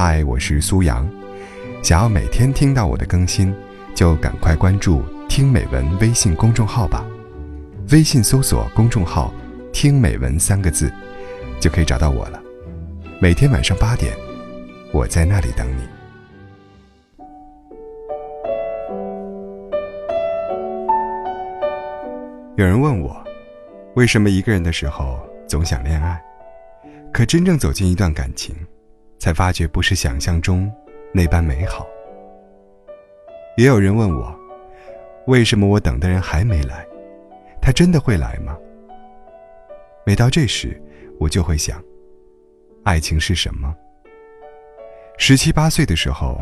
嗨，我是苏阳。想要每天听到我的更新，就赶快关注“听美文”微信公众号吧。微信搜索公众号“听美文”三个字，就可以找到我了。每天晚上八点，我在那里等你。有人问我，为什么一个人的时候总想恋爱，可真正走进一段感情，才发觉不是想象中那般美好。也有人问我，为什么我等的人还没来，他真的会来吗？每到这时，我就会想，爱情是什么？十七八岁的时候，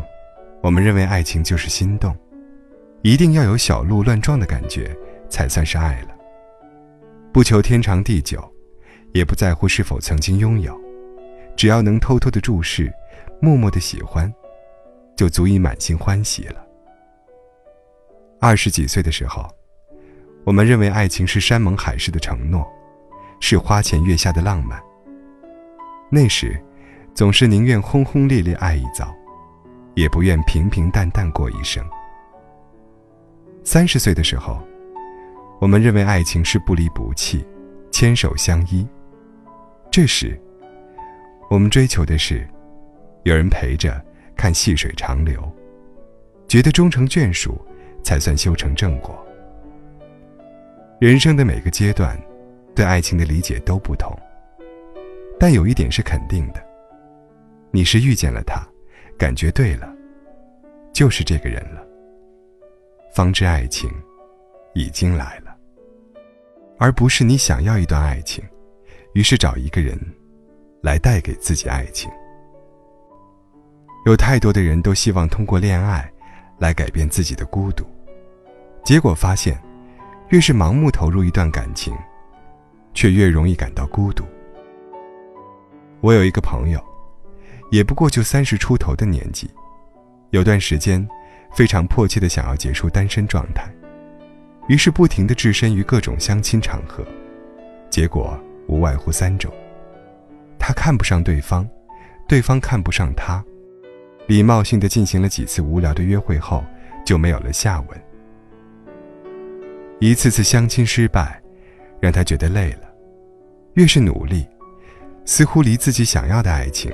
我们认为爱情就是心动，一定要有小鹿乱撞的感觉才算是爱了。不求天长地久，也不在乎是否曾经拥有，只要能偷偷的注视，默默的喜欢，就足以满心欢喜了。二十几岁的时候，我们认为爱情是山盟海誓的承诺，是花前月下的浪漫。那时，总是宁愿轰轰烈烈爱一遭，也不愿平平淡淡过一生。三十岁的时候，我们认为爱情是不离不弃，牵手相依。这时，我们追求的是有人陪着看细水长流，觉得终成眷属。才算修成正果。人生的每个阶段，对爱情的理解都不同。但有一点是肯定的：你是遇见了他，感觉对了，就是这个人了。方知爱情已经来了，而不是你想要一段爱情，于是找一个人来带给自己爱情。有太多的人都希望通过恋爱来改变自己的孤独。结果发现，越是盲目投入一段感情，却越容易感到孤独。我有一个朋友，也不过就三十出头的年纪，有段时间，非常迫切的想要结束单身状态，于是不停的置身于各种相亲场合，结果无外乎三种：看不上对方，对方看不上他，礼貌性的进行了几次无聊的约会后，就没有了下文。一次次相亲失败，让他觉得累了。越是努力，似乎离自己想要的爱情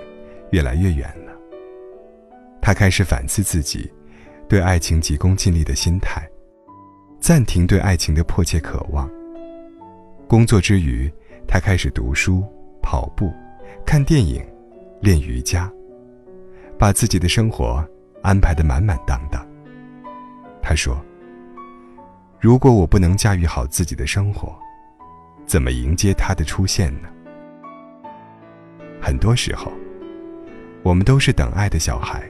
越来越远了。他开始反思自己对爱情急功近利的心态，暂停对爱情的迫切渴望。工作之余，他开始读书、跑步、看电影、练瑜伽，把自己的生活安排得满满当当。他说。如果我不能驾驭好自己的生活，怎么迎接他的出现呢？很多时候，我们都是等爱的小孩，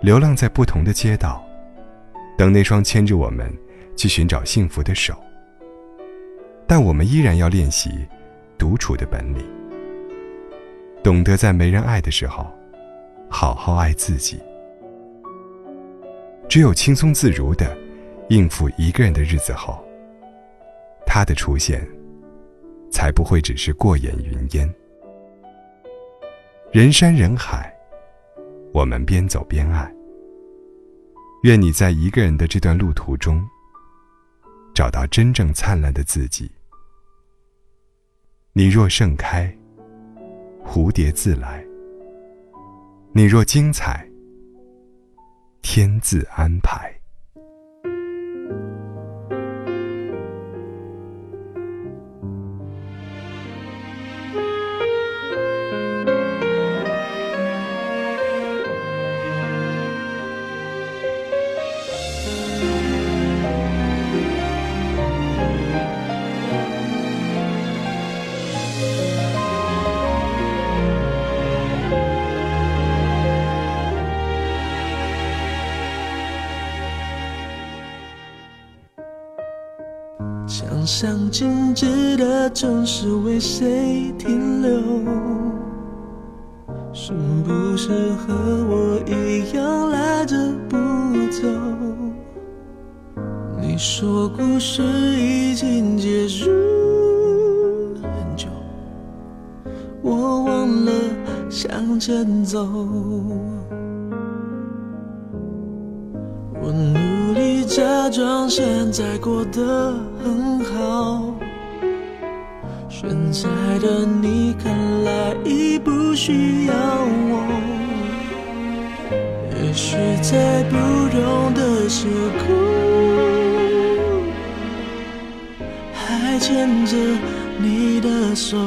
流浪在不同的街道，等那双牵着我们去寻找幸福的手。但我们依然要练习独处的本领，懂得在没人爱的时候，好好爱自己。只有轻松自如的。应付一个人的日子后，他的出现才不会只是过眼云烟。人山人海，我们边走边爱。愿你在一个人的这段路途中，找到真正灿烂的自己。你若盛开，蝴蝶自来；你若精彩，天自安排。墙上静止的钟是为谁停留？是不是和我一样赖着不走？你说故事已经结束很久，我忘了。向前走。假装现在过得很好，现在的你看来已不需要我。也许在不同的时空，还牵着你的手。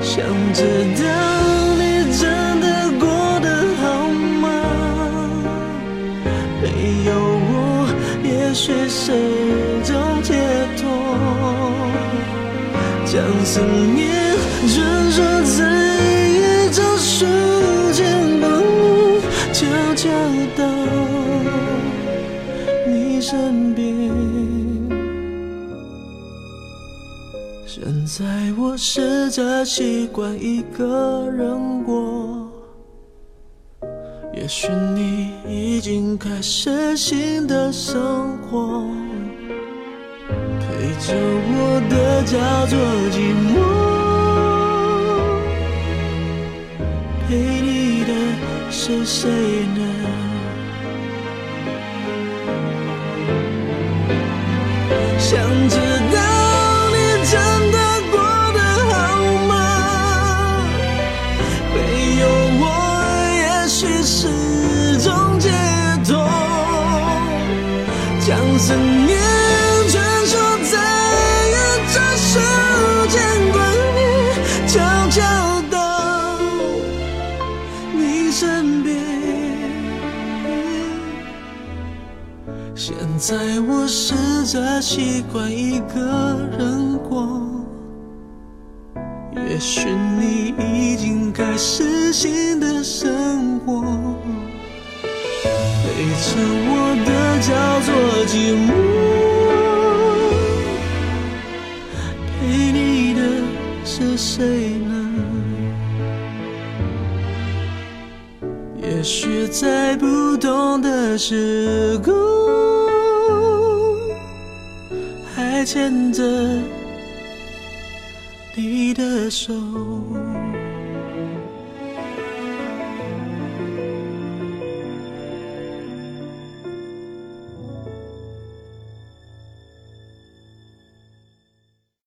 想知道许是种解脱。将思念传说在一张书签帮你悄悄到你身边。现在我试着习惯一个人过，也许你已经开始新的生活。陪着我的叫做寂寞，陪你的是谁呢？思念传说在一张书签，关你悄悄到你身边。现在我试着习惯一个人过，也许你已经开始新的生活。陪着我的叫做寂寞，陪你的是谁呢？也许在不同的时空，还牵着你的手。